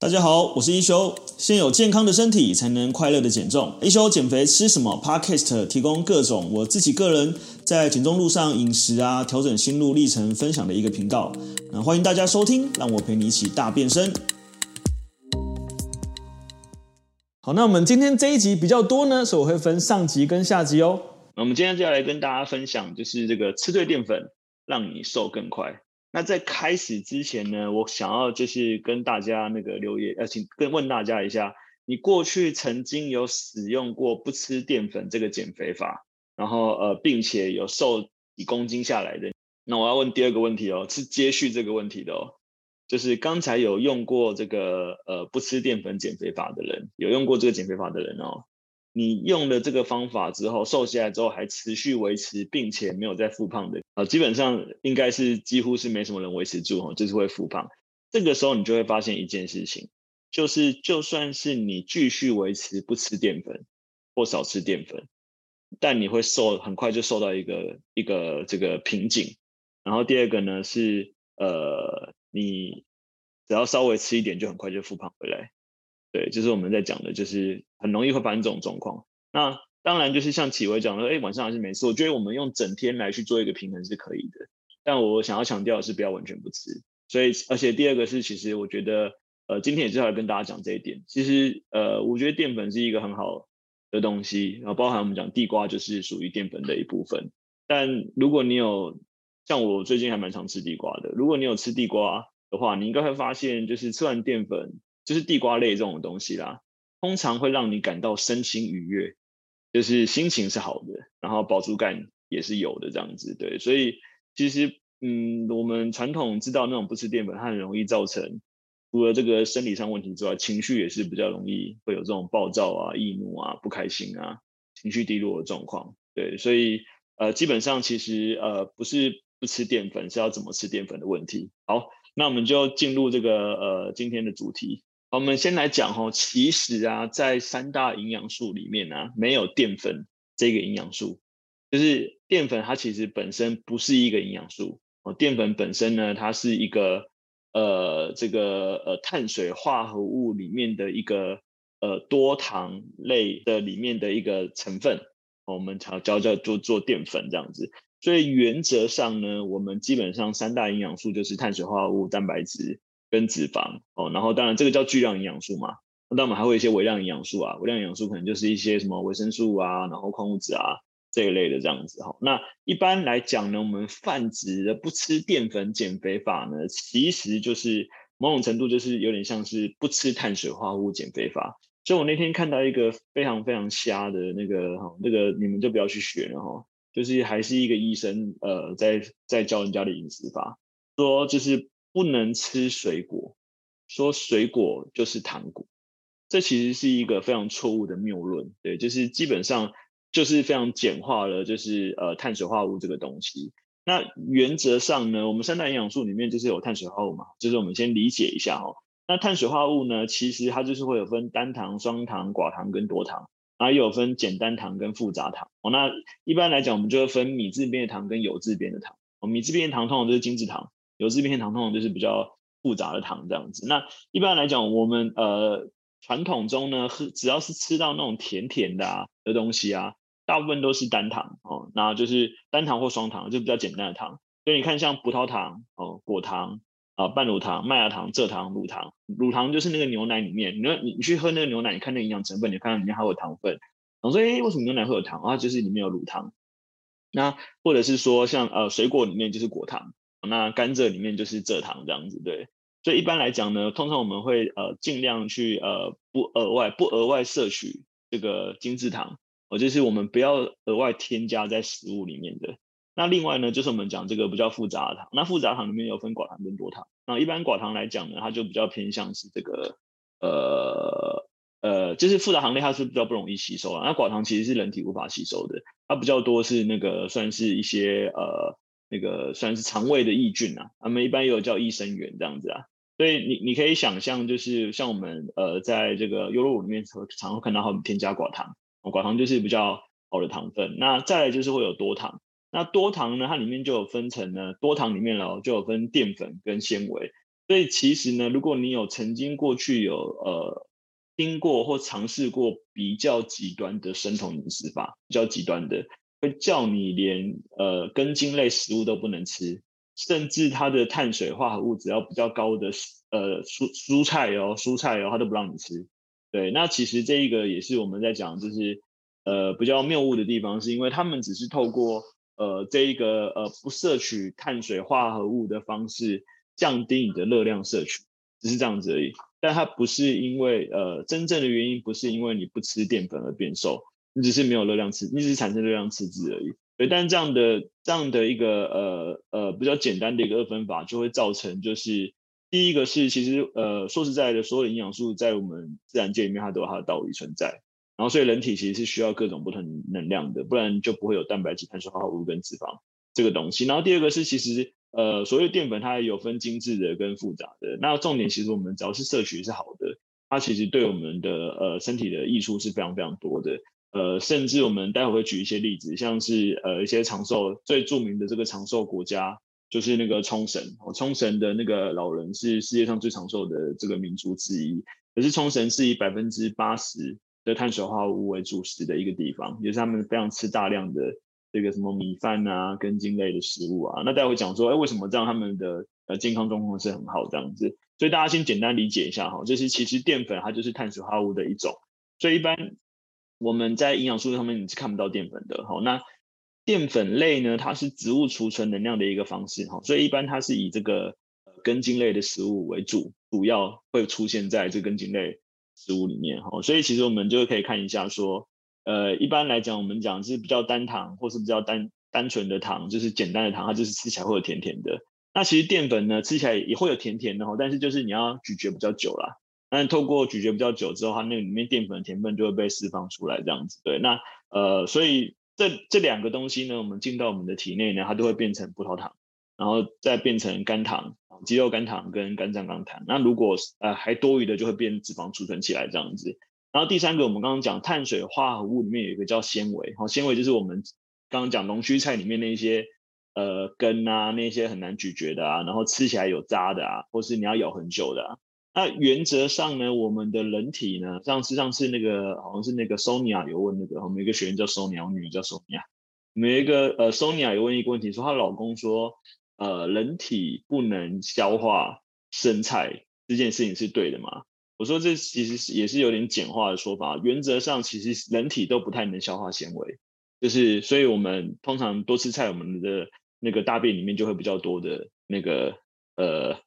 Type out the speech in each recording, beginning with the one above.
大家好，我是一休。先有健康的身体，才能快乐的减重。一休减肥吃什么？Podcast 提供各种我自己个人在减重路上饮食啊，调整心路历程分享的一个频道。那欢迎大家收听，让我陪你一起大变身。好，那我们今天这一集比较多呢，所以我会分上集跟下集哦。那我们今天就要来跟大家分享，就是这个吃对淀粉，让你瘦更快。那在开始之前呢，我想要就是跟大家那个留言，呃，请跟问大家一下，你过去曾经有使用过不吃淀粉这个减肥法，然后呃，并且有瘦几公斤下来的？那我要问第二个问题哦，是接续这个问题的哦，就是刚才有用过这个呃不吃淀粉减肥法的人，有用过这个减肥法的人哦。你用了这个方法之后，瘦下来之后还持续维持，并且没有再复胖的啊，基本上应该是几乎是没什么人维持住哈，就是会复胖。这个时候你就会发现一件事情，就是就算是你继续维持不吃淀粉或少吃淀粉，但你会瘦，很快就瘦到一个一个这个瓶颈。然后第二个呢是呃，你只要稍微吃一点，就很快就复胖回来。对，就是我们在讲的，就是很容易会发生这种状况。那当然就是像启伟讲的，哎，晚上还是没事。我觉得我们用整天来去做一个平衡是可以的。但我想要强调的是，不要完全不吃。所以，而且第二个是，其实我觉得，呃，今天也是要跟大家讲这一点。其实，呃，我觉得淀粉是一个很好的东西，然后包含我们讲地瓜就是属于淀粉的一部分。但如果你有像我最近还蛮常吃地瓜的，如果你有吃地瓜的话，你应该会发现，就是吃完淀粉。就是地瓜类这种东西啦，通常会让你感到身心愉悦，就是心情是好的，然后饱足感也是有的这样子，对，所以其实嗯，我们传统知道那种不吃淀粉，它很容易造成除了这个生理上问题之外，情绪也是比较容易会有这种暴躁啊、易怒啊、不开心啊、情绪低落的状况，对，所以呃，基本上其实呃不是不吃淀粉，是要怎么吃淀粉的问题。好，那我们就进入这个呃今天的主题。我们先来讲哦，其实啊，在三大营养素里面呢、啊，没有淀粉这个营养素，就是淀粉它其实本身不是一个营养素哦，淀粉本身呢，它是一个呃这个呃碳水化合物里面的一个呃多糖类的里面的一个成分，我们叫叫叫做做淀粉这样子，所以原则上呢，我们基本上三大营养素就是碳水化合物、蛋白质。跟脂肪哦，然后当然这个叫巨量营养素嘛，那我们还会一些微量营养素啊，微量营养素可能就是一些什么维生素啊，然后矿物质啊这一类的这样子哈。那一般来讲呢，我们泛指的不吃淀粉减肥法呢，其实就是某种程度就是有点像是不吃碳水化合物减肥法。所以我那天看到一个非常非常瞎的那个哈，那个你们就不要去学了哈，就是还是一个医生呃在在教人家的饮食法，说就是。不能吃水果，说水果就是糖果，这其实是一个非常错误的谬论。对，就是基本上就是非常简化了，就是呃碳水化合物这个东西。那原则上呢，我们三大营养素里面就是有碳水化合物嘛，就是我们先理解一下哦。那碳水化合物呢，其实它就是会有分单糖、双糖、寡糖跟多糖，然后又有分简单糖跟复杂糖。哦，那一般来讲，我们就会分米字边的糖跟酉字边的糖。哦，米字边的糖通常都是精制糖。有酉字边糖通常就是比较复杂的糖这样子。那一般来讲，我们呃传统中呢，喝只要是吃到那种甜甜的啊的东西啊，大部分都是单糖哦，那就是单糖或双糖，就比较简单的糖。所以你看，像葡萄糖哦、果糖啊、半乳糖、麦芽糖、蔗糖、乳糖，乳糖就是那个牛奶里面，你你你去喝那个牛奶，你看那个营养成分，你看里面还有糖分。我说，哎，为什么牛奶会有糖啊？就是里面有乳糖。那或者是说像，像呃水果里面就是果糖。那甘蔗里面就是蔗糖这样子，对，所以一般来讲呢，通常我们会呃尽量去呃不额外不额外摄取这个精制糖，哦，就是我们不要额外添加在食物里面的。那另外呢，就是我们讲这个比较复杂的糖，那复杂糖里面有分寡糖跟多糖。那一般寡糖来讲呢，它就比较偏向是这个呃呃，就是复杂糖类它是比较不容易吸收啊。那寡糖其实是人体无法吸收的，它比较多是那个算是一些呃。那个算是肠胃的益菌啊，他们一般也有叫益生元这样子啊，所以你你可以想象，就是像我们呃在这个优酪乳里面常常会看到他们添加寡糖，寡糖就是比较好的糖分。那再来就是会有多糖，那多糖呢，它里面就有分成呢，多糖里面喽就有分淀粉跟纤维。所以其实呢，如果你有曾经过去有呃听过或尝试过比较极端的生酮饮食法，比较极端的，会叫你连呃根茎类食物都不能吃，甚至它的碳水化合物只要比较高的呃蔬蔬菜哦蔬菜哦，它都不让你吃。对，那其实这一个也是我们在讲，就是呃比较谬误的地方，是因为他们只是透过呃这一个呃不摄取碳水化合物的方式降低你的热量摄取，只是这样子而已。但它不是因为呃真正的原因不是因为你不吃淀粉而变瘦，你只是没有热量赤，你只是产生热量赤字而已。对，但这样的这样的一个呃呃比较简单的一个二分法就会造成就是。第一个是，其实呃，说实在的，所有营养素在我们自然界里面，它都有它的道理存在。然后，所以人体其实是需要各种不同能量的，不然就不会有蛋白质、碳水化合物跟脂肪这个东西。然后，第二个是，其实呃，所谓淀粉它也有分精致的跟复杂的。那重点其实我们只要是摄取是好的，它其实对我们的呃身体的益处是非常非常多的。呃，甚至我们待会会举一些例子，像是呃一些长寿最著名的这个长寿国家。就是那个冲绳，冲绳的那个老人是世界上最长寿的这个民族之一。可是冲绳是以百分之八十的碳水化合物为主食的一个地方，也是他们非常吃大量的这个什么米饭啊、根茎类的食物啊。那待会讲说，哎，为什么这样他们的呃健康状况是很好这样子？所以大家先简单理解一下哈，就是其实淀粉它就是碳水化合物的一种，所以一般我们在营养素上面你是看不到淀粉的。好，那。淀粉类呢，它是植物储存能量的一个方式哈，所以一般它是以这个根茎类的食物为主，主要会出现在这根茎类食物里面哈，所以其实我们就可以看一下说，呃，一般来讲我们讲是比较单糖或是比较单单纯的糖，就是简单的糖，它就是吃起来会有甜甜的。那其实淀粉呢，吃起来也会有甜甜的哈，但是就是你要咀嚼比较久啦，但透过咀嚼比较久之后，它那里面淀粉的甜分就会被释放出来这样子。对，那呃，所以。这这两个东西呢，我们进到我们的体内呢，它都会变成葡萄糖，然后再变成肝糖，肌肉肝糖跟肝脏肝糖。那如果呃还多余的，就会变脂肪储存起来这样子。然后第三个，我们刚刚讲碳水化合物里面有一个叫纤维，好，纤维就是我们刚刚讲龙须菜里面那些呃根啊，那些很难咀嚼的啊，然后吃起来有渣的啊，或是你要咬很久的啊。那原则上呢，我们的人体呢，上次上次那个好像是那个 Sonia 有问那个，我们一个学员叫 Sonia，我女叫 Sonia，我们一个呃 Sonia 有问一个问题，说她老公说，呃，人体不能消化生菜这件事情是对的吗？我说这其实是也是有点简化的说法，原则上其实人体都不太能消化纤维，就是所以我们通常多吃菜，我们的那个大便里面就会比较多的那个呃。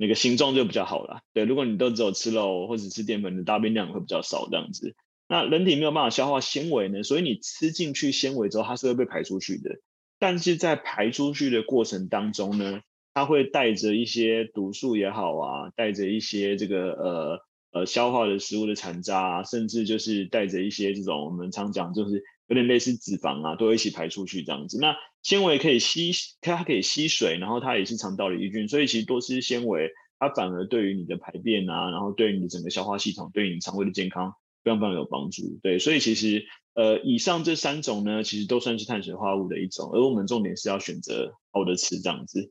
那个形状就比较好了，对。如果你都只有吃肉或者吃淀粉，的大便量会比较少这样子。那人体没有办法消化纤维呢，所以你吃进去纤维之后，它是会被排出去的。但是在排出去的过程当中呢，它会带着一些毒素也好啊，带着一些这个呃呃消化的食物的残渣啊，甚至就是带着一些这种我们常讲就是有点类似脂肪啊，都会一起排出去这样子。那纤维可以吸，它可以吸水，然后它也是肠道的益菌，所以其实多吃纤维，它反而对于你的排便啊，然后对于你的整个消化系统，对于你肠胃的健康非常非常有帮助。对，所以其实呃，以上这三种呢，其实都算是碳水化合物的一种，而我们重点是要选择好的吃这样子。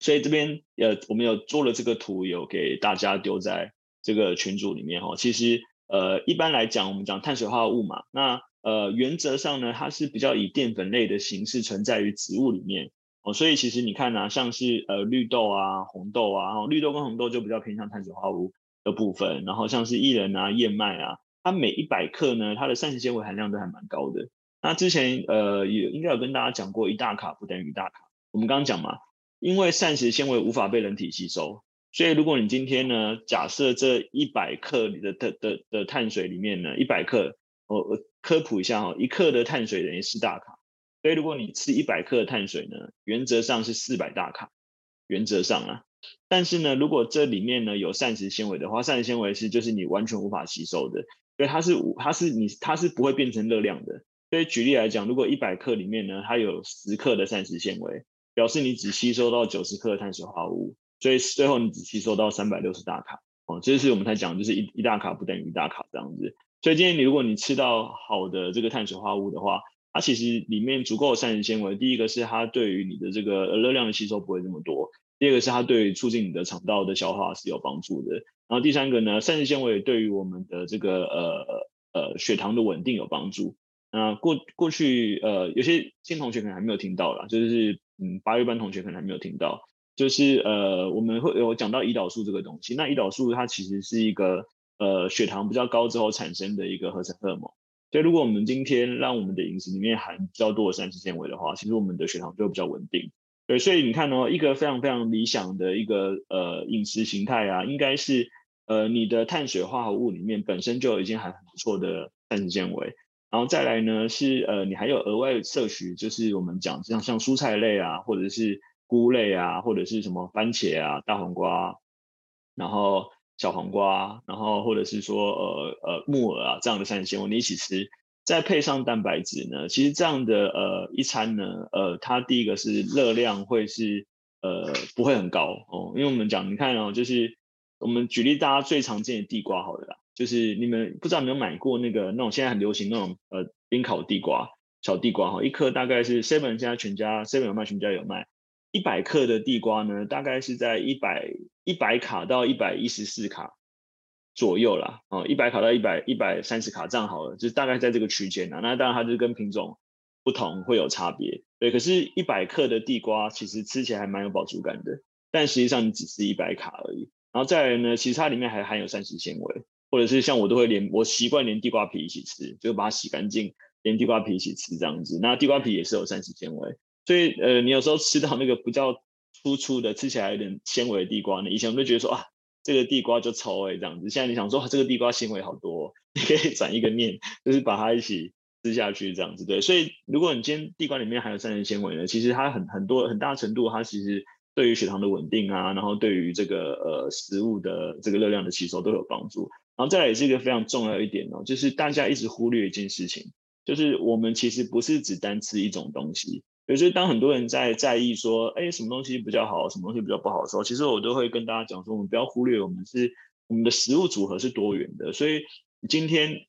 所以这边呃，我们有做了这个图，有给大家丢在这个群组里面哈。其实呃，一般来讲，我们讲碳水化合物嘛，那呃，原则上呢，它是比较以淀粉类的形式存在于植物里面哦，所以其实你看啊，像是呃绿豆啊、红豆啊，绿豆跟红豆就比较偏向碳水化合物的部分，然后像是薏仁啊、燕麦啊，它每一百克呢，它的膳食纤维含量都还蛮高的。那之前呃也应该有跟大家讲过，一大卡不等于一大卡。我们刚刚讲嘛，因为膳食纤维无法被人体吸收，所以如果你今天呢，假设这一百克里的的的的碳水里面呢，一百克，我、我。科普一下哈，一克的碳水等于四大卡，所以如果你吃一百克的碳水呢，原则上是四百大卡，原则上啊。但是呢，如果这里面呢有膳食纤维的话，膳食纤维是就是你完全无法吸收的，因为它是它是你它是不会变成热量的。所以举例来讲，如果一百克里面呢它有十克的膳食纤维，表示你只吸收到九十克的碳水化合物，所以最后你只吸收到三百六十大卡哦。这是我们才讲，就是一一大卡不等于一大卡这样子。所以今天你如果你吃到好的这个碳水化合物的话，它其实里面足够的膳食纤维。第一个是它对于你的这个热量的吸收不会这么多，第二个是它对促进你的肠道的消化是有帮助的。然后第三个呢，膳食纤维对于我们的这个呃呃血糖的稳定有帮助。那过过去呃有些新同学可能还没有听到啦，就是嗯八月班同学可能还没有听到，就是呃我们会有讲到胰岛素这个东西。那胰岛素它其实是一个呃血糖比较高之后产生的一个合成荷尔蒙。所以如果我们今天让我们的饮食里面含比较多的膳食纤维的话，其实我们的血糖就会比较稳定。对，所以你看哦，一个非常非常理想的一个呃饮食形态啊，应该是呃你的碳水化合物里面本身就已经含很不错的膳食纤维，然后再来呢是呃你还有额外摄取，就是我们讲像像蔬菜类啊，或者是菇类啊，或者是什么番茄啊、大黄瓜，然后小黄瓜，然后或者是说呃呃木耳啊这样的膳食纤维，你一起吃。再配上蛋白质呢，其实这样的呃一餐呢，呃，它第一个是热量会是呃不会很高哦，因为我们讲你看哦，就是我们举例大家最常见的地瓜好了啦，就是你们不知道有没有买过那个那种现在很流行那种呃冰烤地瓜，小地瓜哈，一颗大概是 seven 现在全家 seven 有卖，全家有卖，一百克的地瓜呢，大概是在一百一百卡到一百一十四卡。左右啦，哦，一百卡到一百一百三十卡这样好了，就是大概在这个区间啊。那当然它就是跟品种不同会有差别，对。可是，一百克的地瓜其实吃起来还蛮有饱足感的，但实际上你只吃一百卡而已。然后再来呢，其实它里面还含有膳食纤维，或者是像我都会连我习惯连地瓜皮一起吃，就把它洗干净，连地瓜皮一起吃这样子。那地瓜皮也是有膳食纤维，所以呃，你有时候吃到那个不叫粗粗的，吃起来有点纤维的地瓜呢，以前我们就觉得说啊。这个地瓜就臭哎，这样子。现在你想说这个地瓜纤维好多，你可以转一个念，就是把它一起吃下去，这样子对。所以如果你今天地瓜里面含有膳食纤维呢，其实它很很多很大程度，它其实对于血糖的稳定啊，然后对于这个呃食物的这个热量的吸收都有帮助。然后再来也是一个非常重要一点哦，就是大家一直忽略一件事情，就是我们其实不是只单吃一种东西。所以，当很多人在在意说，哎，什么东西比较好，什么东西比较不好的时候，其实我都会跟大家讲说，我们不要忽略，我们是我们的食物组合是多元的。所以今天，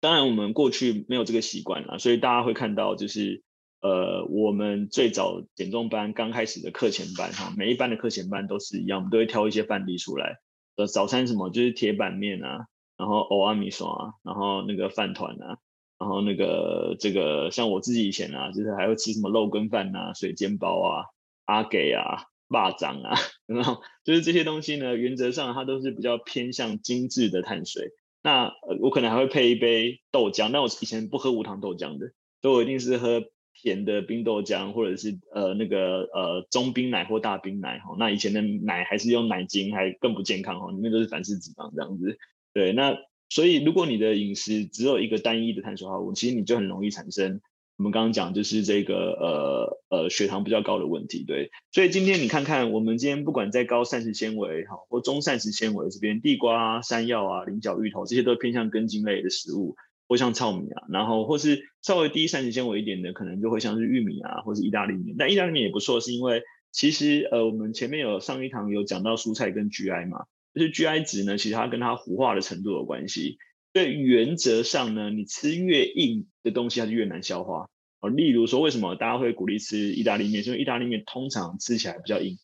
当然我们过去没有这个习惯啦，所以大家会看到，就是呃，我们最早减重班刚开始的课前班哈，每一班的课前班都是一样，我们都会挑一些饭例出来。呃，早餐什么就是铁板面啊，然后蚵仔米线啊，然后那个饭团啊。然后那个这个像我自己以前啊，就是还会吃什么肉羹饭啊、水煎包啊、阿给啊、霸掌啊，然后就是这些东西呢，原则上它都是比较偏向精致的碳水。那，我可能还会配一杯豆浆，那我以前不喝无糖豆浆的，所以我一定是喝甜的冰豆浆，或者是呃那个呃中冰奶或大冰奶哈。那以前的奶还是用奶精，还更不健康哈，里面都是反式脂肪这样子。对，那。所以，如果你的饮食只有一个单一的碳水化合物，其实你就很容易产生我们刚刚讲就是这个呃呃血糖比较高的问题。对，所以今天你看看，我们今天不管在高膳食纤维哈或中膳食纤维这边，地瓜、山药啊、菱角、芋头这些都偏向根茎类的食物，或像糙米啊，然后或是稍微低膳食纤维一点的，可能就会像是玉米啊，或是意大利面。但意大利面也不错，是因为其实呃我们前面有上一堂有讲到蔬菜跟 GI 嘛。就是 GI 值呢，其实它跟它糊化的程度有关系。所以原则上呢，你吃越硬的东西，它就越难消化。哦，例如说，为什么大家会鼓励吃意大利面？因为意大利面通常吃起来比较硬，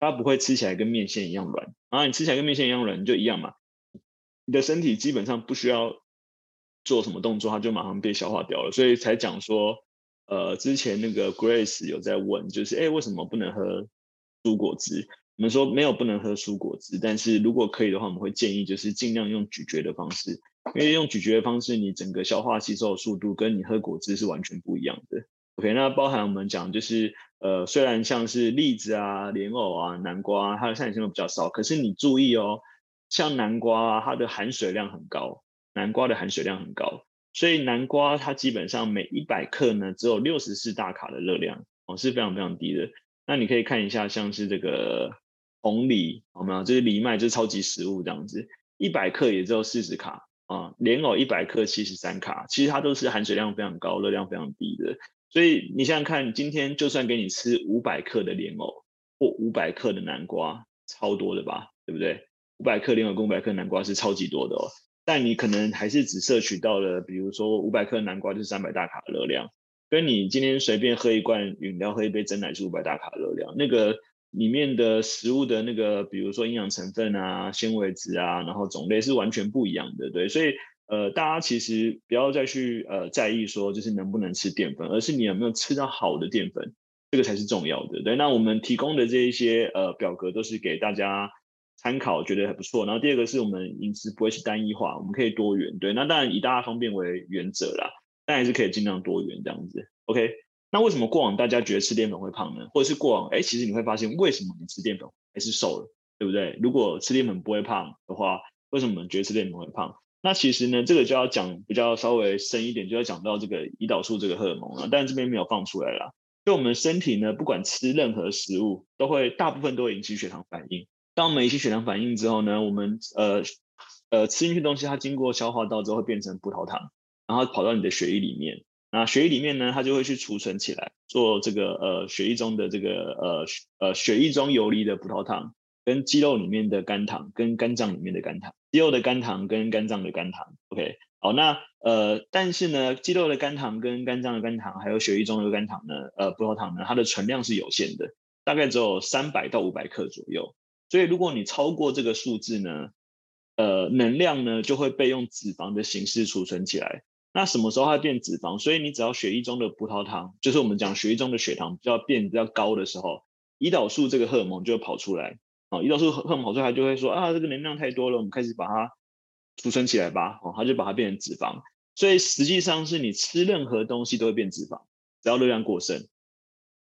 它不会吃起来跟面线一样软。然后你吃起来跟面线一样软，你就一样嘛。你的身体基本上不需要做什么动作，它就马上被消化掉了。所以才讲说，呃，之前那个 Grace 有在问，就是哎，为什么不能喝蔬果汁？我们说没有不能喝蔬果汁，但是如果可以的话，我们会建议就是尽量用咀嚼的方式，因为用咀嚼的方式，你整个消化吸收的速度跟你喝果汁是完全不一样的。OK，那包含我们讲就是，呃，虽然像是栗子啊、莲藕啊、南瓜，它的膳食纤维比较少，可是你注意哦，像南瓜啊，它的含水量很高，南瓜的含水量很高，所以南瓜它基本上每一百克呢只有六十四大卡的热量哦，是非常非常低的。那你可以看一下，像是这个。红藜，好吗？这是藜麦，就是超级食物这样子，一百克也只有四十卡啊。莲藕一百克七十三卡，其实它都是含水量非常高、热量非常低的。所以你想想看，今天就算给你吃五百克的莲藕或五百克的南瓜，超多的吧？对不对？五百克莲藕跟五百克南瓜是超级多的哦。但你可能还是只摄取到了，比如说五百克南瓜就是三百大卡的热量，跟你今天随便喝一罐饮料、喝一杯真奶是五百大卡的热量，那个。里面的食物的那个，比如说营养成分啊、纤维质啊，然后种类是完全不一样的，对，所以呃，大家其实不要再去呃在意说就是能不能吃淀粉，而是你有没有吃到好的淀粉，这个才是重要的，对。那我们提供的这一些呃表格都是给大家参考，觉得还不错。然后第二个是我们饮食不会是单一化，我们可以多元，对。那当然以大家方便为原则啦，但还是可以尽量多元这样子，OK。那为什么过往大家觉得吃淀粉会胖呢？或者是过往，哎，其实你会发现，为什么你吃淀粉还是瘦了，对不对？如果吃淀粉不会胖的话，为什么我们觉得吃淀粉会胖？那其实呢，这个就要讲比较稍微深一点，就要讲到这个胰岛素这个荷尔蒙了。但是这边没有放出来啦。就我们身体呢，不管吃任何食物，都会大部分都会引起血糖反应。当我们引起血糖反应之后呢，我们呃呃吃进去东西，它经过消化道之后会变成葡萄糖，然后跑到你的血液里面。那血液里面呢，它就会去储存起来，做这个呃血液中的这个呃呃血液中游离的葡萄糖，跟肌肉里面的肝糖，跟肝脏里面的肝糖，肌肉的肝糖跟肝脏的肝糖。OK，好，那呃但是呢，肌肉的肝糖跟肝脏的肝糖，还有血液中的肝糖呢，呃葡萄糖呢，它的存量是有限的，大概只有三百到五百克左右。所以如果你超过这个数字呢，呃能量呢就会被用脂肪的形式储存起来。那什么时候它变脂肪？所以你只要血液中的葡萄糖，就是我们讲血液中的血糖比较变比较高的时候，胰岛素这个荷尔蒙就会跑出来。哦，胰岛素荷尔蒙跑出来，就会说啊，这个能量太多了，我们开始把它储存起来吧。哦，它就把它变成脂肪。所以实际上是你吃任何东西都会变脂肪，只要热量过剩，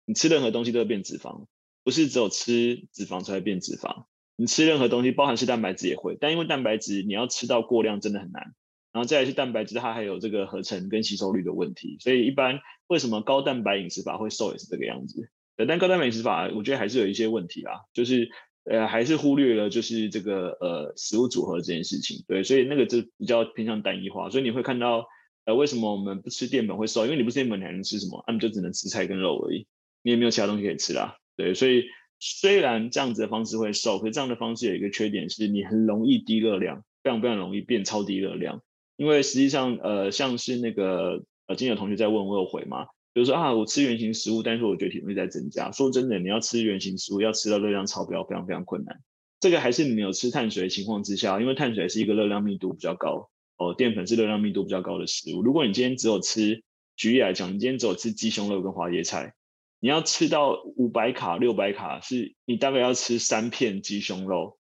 你吃任何东西都会变脂肪，不是只有吃脂肪才会变脂肪。你吃任何东西，包含吃蛋白质也会，但因为蛋白质你要吃到过量真的很难。然后再来是蛋白质，它还有这个合成跟吸收率的问题，所以一般为什么高蛋白饮食法会瘦也是这个样子。但高蛋白饮食法我觉得还是有一些问题啦，就是呃还是忽略了就是这个呃食物组合这件事情。对，所以那个就比较偏向单一化，所以你会看到呃为什么我们不吃淀粉会瘦？因为你不吃淀粉，你还能吃什么？那么就只能吃菜跟肉而已，你也没有其他东西可以吃啦。对，所以虽然这样子的方式会瘦，可是这样的方式有一个缺点是你很容易低热量，非常非常容易变超低热量。因为实际上，呃，像是那个呃，今天有同学在问我有回嘛？比如说啊，我吃原型食物，但是我觉得体重在增加。说真的，你要吃原型食物，要吃到热量超标，非常非常困难。这个还是你没有吃碳水的情况之下，因为碳水是一个热量密度比较高，哦，淀粉是热量密度比较高的食物。如果你今天只有吃，举例来讲，你今天只有吃鸡胸肉跟花椰菜，你要吃到五百卡、六百卡，是你大概要吃三片鸡胸肉，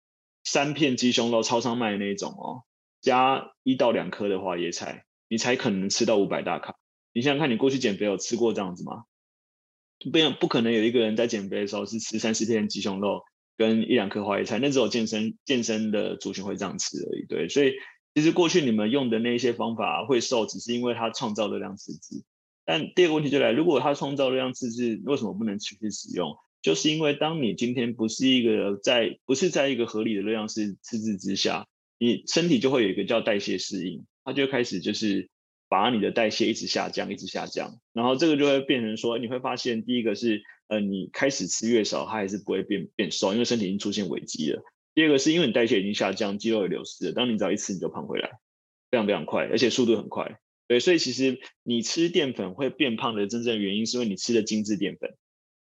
三片鸡胸肉，超商卖的那种哦。加一到两颗的花椰菜，你才可能吃到五百大卡。你想想看，你过去减肥有吃过这样子吗？不，不可能有一个人在减肥的时候是吃三四片鸡胸肉跟一两颗花椰菜，那只有健身健身的族群会这样吃而已。对，所以其实过去你们用的那些方法会瘦，只是因为它创造热量赤字。但第二个问题就来，如果它创造热量赤字，为什么不能持续使用？就是因为当你今天不是一个在不是在一个合理的热量是赤字之下。你身体就会有一个叫代谢适应，它就开始就是把你的代谢一直下降，一直下降，然后这个就会变成说，你会发现第一个是，呃，你开始吃越少，它还是不会变变瘦，因为身体已经出现危机了。第二个是因为你代谢已经下降，肌肉也流失了，当你只要一吃你就胖回来，非常非常快，而且速度很快。对，所以其实你吃淀粉会变胖的真正原因，是因为你吃的精致淀粉、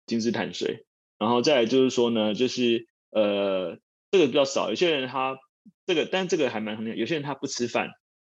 精致碳水。然后再来就是说呢，就是呃，这个比较少，有些人他。这个，但这个还蛮常见。有些人他不吃饭，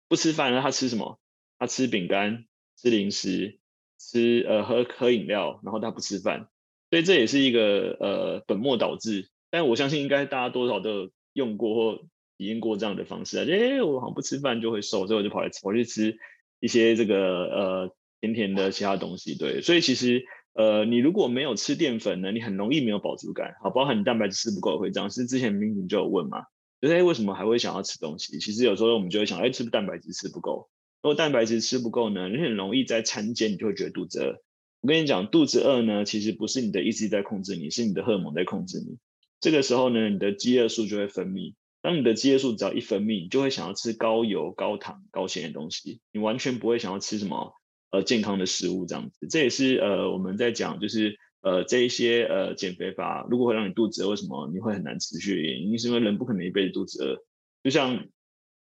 不吃饭然后，他吃什么？他吃饼干、吃零食、吃呃喝喝饮料，然后他不吃饭。所以这也是一个呃本末倒置。但我相信应该大家多少都有用过或体验过这样的方式啊。哎，我好像不吃饭就会瘦，所以我就跑来，跑去吃一些这个呃甜甜的其他东西。对，所以其实呃你如果没有吃淀粉呢，你很容易没有饱足感。好，包含你蛋白质吃不够也会这样。是之前明明就有问嘛。就是哎，为什么还会想要吃东西？其实有时候我们就会想，哎，吃蛋白质吃不够。如果蛋白质吃不够呢，你很容易在餐间你就会觉得肚子饿。我跟你讲，肚子饿呢，其实不是你的意志在控制你，是你的荷尔蒙在控制你。这个时候呢，你的饥饿素就会分泌。当你的饥饿素只要一分泌，你就会想要吃高油、高糖、高咸的东西，你完全不会想要吃什么呃健康的食物这样子。这也是呃我们在讲就是。呃，这一些呃减肥法，如果会让你肚子饿，为什么你会很难持续的原因，是因为人不可能一辈子肚子饿。就像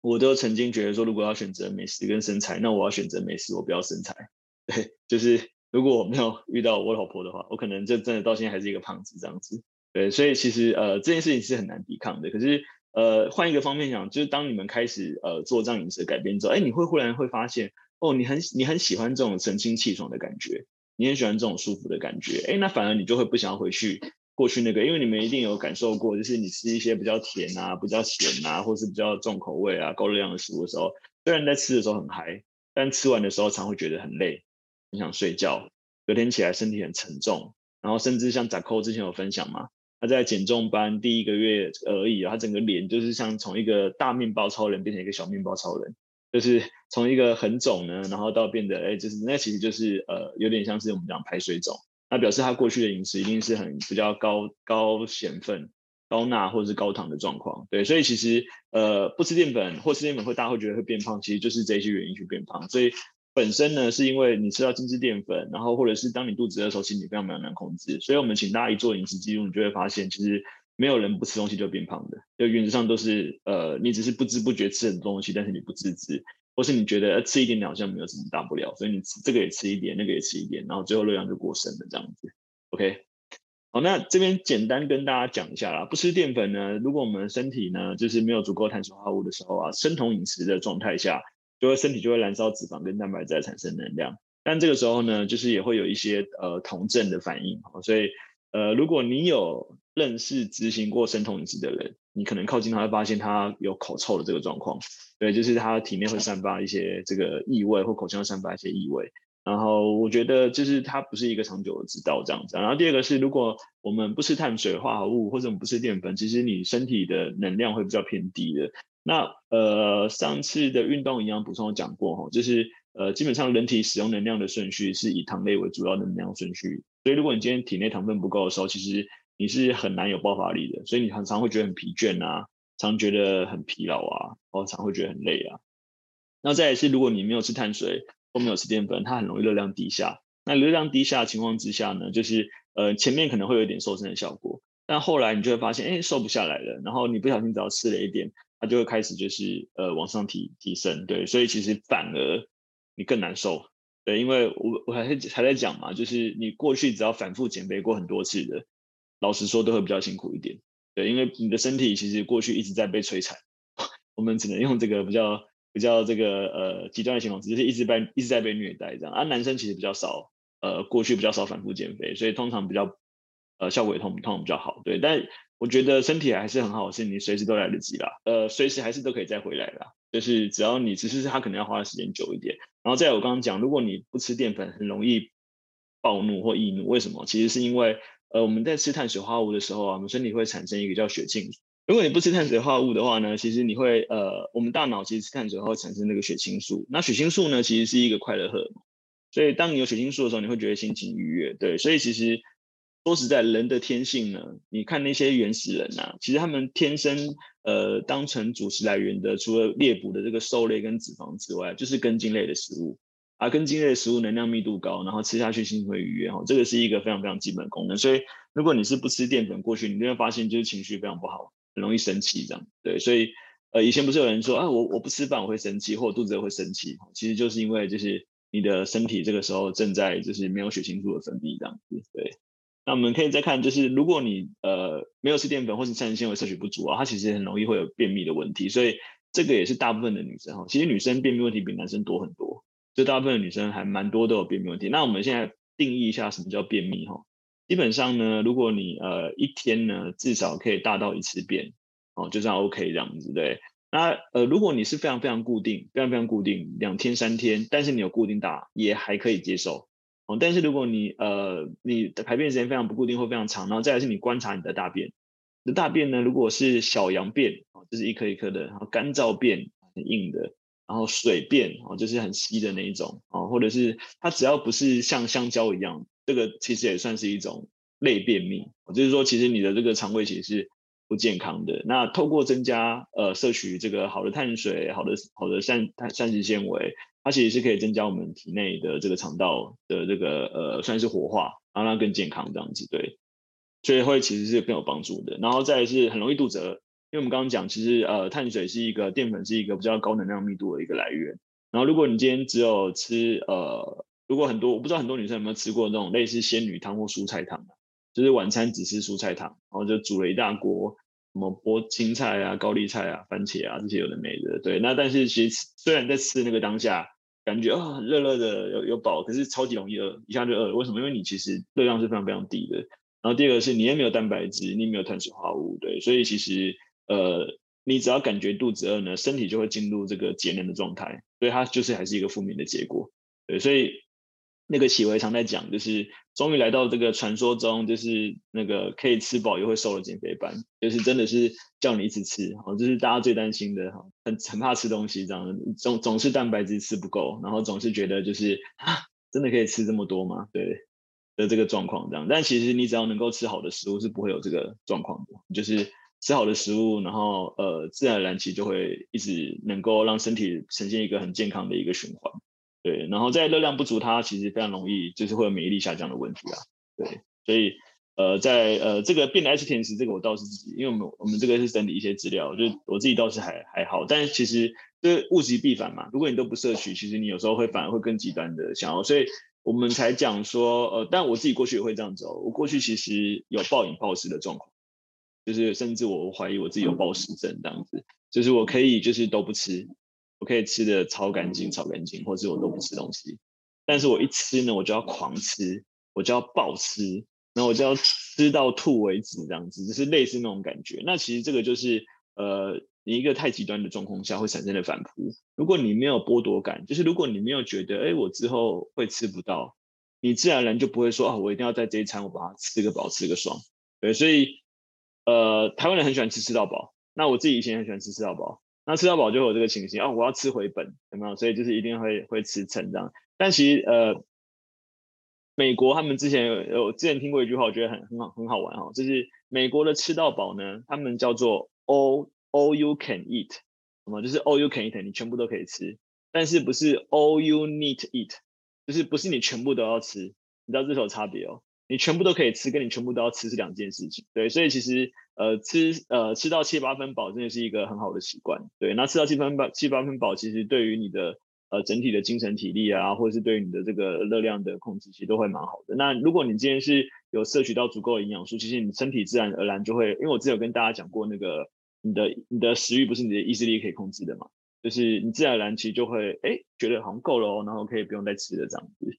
我都曾经觉得说，如果要选择美食跟身材，那我要选择美食，我不要身材。对，就是如果我没有遇到我老婆的话，我可能就真的到现在还是一个胖子这样子。对，所以其实呃这件事情是很难抵抗的。可是呃换一个方面讲，就是当你们开始呃做这样饮食的改变之后，哎，你会忽然会发现，哦，你很你很喜欢这种神清气爽的感觉，你很喜欢这种舒服的感觉，哎，那反而你就会不想要回去过去那个，因为你们一定有感受过，就是你吃一些比较甜啊、比较咸啊，或是比较重口味啊、高热量的食物的时候，虽然在吃的时候很嗨，但吃完的时候常会觉得很累，很想睡觉，隔天起来身体很沉重。然后甚至像扎扣之前有分享嘛，他在减重班第一个月而已，他整个脸就是像从一个大面包超人变成一个小面包超人，就是从一个很肿呢，然后到变得哎，就是那其实就是呃有点像是我们讲排水肿，那表示他过去的饮食一定是很比较高高咸分、高钠或者是高糖的状况，对，所以其实呃不吃淀粉或吃淀粉会大家会觉得会变胖，其实就是这些原因去变胖，所以。本身呢，是因为你吃到精致淀粉，然后或者是当你肚子饿的时候，其实你非常非常难控制。所以我们请大家一做饮食记录，你就会发现，其实没有人不吃东西就变胖的。就原则上都是，呃，你只是不知不觉吃很多东西，但是你不自知，或是你觉得吃一点点好像没有什么大不了，所以你吃这个也吃一点，那个也吃一点，然后最后热量就过剩了这样子。OK，好，那这边简单跟大家讲一下啦，不吃淀粉呢，如果我们身体呢就是没有足够碳水化合物的时候啊，生酮饮食的状态下。就会身体就会燃烧脂肪跟蛋白质产生能量，但这个时候呢，就是也会有一些呃酮症的反应，所以呃如果你有认识执行过生酮饮食的人，你可能靠近他会发现他有口臭的这个状况，对，就是他体内会散发一些这个异味，或口腔会散发一些异味，然后我觉得就是它不是一个长久的之道这样子。然后第二个是，如果我们不吃碳水化合物或者我们不吃淀粉，其实你身体的能量会比较偏低的。那呃，上次的运动营养补充有讲过哈，就是呃，基本上人体使用能量的顺序是以糖类为主要的能量顺序，所以如果你今天体内糖分不够的时候，其实你是很难有爆发力的，所以你很常会觉得很疲倦啊，常觉得很疲劳啊，或常会觉得很累啊。那再也是，如果你没有吃碳水或没有吃淀粉，它很容易热量低下。那热量低下的情况之下呢，就是呃，前面可能会有一点瘦身的效果，但后来你就会发现，哎，瘦不下来了，然后你不小心只要吃了一点。它就会开始就是呃往上提提升，对，所以其实反而你更难受，对，因为我我还是还在讲嘛，就是你过去只要反复减肥过很多次的，老实说都会比较辛苦一点，对，因为你的身体其实过去一直在被摧残，我们只能用这个比较比较这个呃极端的情况，只是一直被一直在被虐待这样，啊、男生其实比较少，呃过去比较少反复减肥，所以通常比较呃效果也通通比较好，对，但。我觉得身体还是很好，是你随时都来得及啦，呃，随时还是都可以再回来啦。就是只要你，只是他可能要花的时间久一点。然后再有我刚刚讲，如果你不吃淀粉，很容易暴怒或易怒，为什么？其实是因为，呃，我们在吃碳水化合物的时候啊，我们身体会产生一个叫血清素。如果你不吃碳水化合物的话呢，其实你会，呃，我们大脑其实吃碳水化合物产生那个血清素。那血清素呢，其实是一个快乐荷。所以当你有血清素的时候，你会觉得心情愉悦。对，所以其实。说实在，人的天性呢，你看那些原始人啊，其实他们天生呃当成主食来源的，除了猎捕的这个兽类跟脂肪之外，就是根茎类的食物。啊根茎类的食物能量密度高，然后吃下去心情会愉悦哈，这个是一个非常非常基本的功能。所以如果你是不吃淀粉过去，你就会发现就是情绪非常不好，很容易生气这样。对，所以呃以前不是有人说啊，我我不吃饭我会生气，或肚子会生气，其实就是因为就是你的身体这个时候正在就是没有血清素的分泌这样子，对。那我们可以再看，就是如果你呃没有吃淀粉或是膳食纤维摄取不足啊，它其实很容易会有便秘的问题，所以这个也是大部分的女生哈，其实女生便秘问题比男生多很多，就大部分的女生还蛮多都有便秘问题。那我们现在定义一下什么叫便秘哈，基本上呢，如果你呃一天呢至少可以大到一次便，哦就算 OK 这样子对。那呃如果你是非常非常固定，非常非常固定两天三天，但是你有固定大也还可以接受。哦，但是如果你呃你的排便时间非常不固定或非常长，然后再来是你观察你的大便，你的大便呢，如果是小羊便啊，就是一颗一颗的，然后干燥便很硬的，然后水便啊就是很稀的那一种啊，或者是它只要不是像香蕉一样，这个其实也算是一种类便秘，就是说其实你的这个肠胃其实是不健康的。那透过增加呃摄取这个好的碳水、好的好的膳膳食纤维。它其实是可以增加我们体内的这个肠道的这个呃，算是活化，让它更健康这样子，对，所以会其实是更有帮助的。然后再是很容易肚子饿，因为我们刚刚讲，其实呃，碳水是一个淀粉是一个比较高能量密度的一个来源。然后如果你今天只有吃呃，如果很多我不知道很多女生有没有吃过那种类似仙女汤或蔬菜汤，就是晚餐只吃蔬菜汤，然后就煮了一大锅什么菠青菜啊、高丽菜啊、番茄啊这些有的没的。对，那但是其实虽然在吃那个当下，感觉啊热热的有有饱，可是超级容易饿，一下就饿了。为什么？因为你其实热量是非常非常低的。然后第二个是你也没有蛋白质，你也没有碳水化合物，对，所以其实呃。你只要感觉肚子饿呢，身体就会进入这个节能的状态，所以它就是还是一个负面的结果。对，所以那个启维常在讲，就是终于来到这个传说中，就是那个可以吃饱又会瘦的减肥班，就是真的是叫你一直吃，哦，就是大家最担心的哈，很很怕吃东西这样，总总是蛋白质吃不够，然后总是觉得就是啊，真的可以吃这么多吗？对的这个状况这样，但其实你只要能够吃好的食物，是不会有这个状况的，就是。吃好的食物，然后呃，自然而然其实就会一直能够让身体呈现一个很健康的一个循环，对。然后在热量不足，它其实非常容易就是会有免疫力下降的问题啊，对。所以呃，在呃这个变爱吃甜食，这个我倒是自己，因为我们我们这个是整理一些资料，就我自己倒是还还好，但其实这物极必反嘛，如果你都不摄取，其实你有时候会反而会更极端的想要，所以我们才讲说呃，但我自己过去也会这样走，我过去其实有暴饮暴食的状况。就是甚至我怀疑我自己有暴食症这样子，就是我可以就是都不吃，我可以吃的超干净超干净，或是我都不吃东西，但是我一吃呢，我就要狂吃，我就要暴吃，然后我就要吃到吐为止这样子，就是类似那种感觉。那其实这个就是呃，你一个太极端的状况下会产生的反扑。如果你没有剥夺感，就是如果你没有觉得哎，我之后会吃不到，你自然而然就不会说啊，我一定要在这一餐我把它吃个饱吃个爽。对，所以。呃，台湾人很喜欢吃吃到饱，那我自己以前很喜欢吃吃到饱，那吃到饱就有这个情形啊，我要吃回本，有没有？所以就是一定会会吃撑这样。但其实呃，美国他们之前有有之前听过一句话，我觉得很很好很好玩哈，就是美国的吃到饱呢，他们叫做 all all you can eat，什么就是 all you can eat，你全部都可以吃，但是不是 all you need eat，就是不是你全部都要吃，你知道这是有差别哦。你全部都可以吃，跟你全部都要吃是两件事情，对，所以其实呃吃呃吃到七八分饱真的是一个很好的习惯，对，那吃到七分饱七八分饱，其实对于你的呃整体的精神体力啊，或者是对于你的这个热量的控制，其实都会蛮好的。那如果你今天是有摄取到足够的营养素，其实你身体自然而然就会，因为我之前有跟大家讲过，那个你的你的食欲不是你的意志力可以控制的嘛，就是你自然而然其实就会哎觉得好像够了哦，然后可以不用再吃了这样子。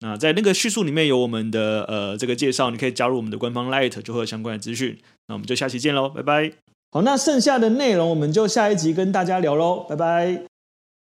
那在那个叙述里面有我们的呃这个介绍，你可以加入我们的官方 Light，就会有相关的资讯。那我们就下期见喽，拜拜。好，那剩下的内容我们就下一集跟大家聊喽，拜拜。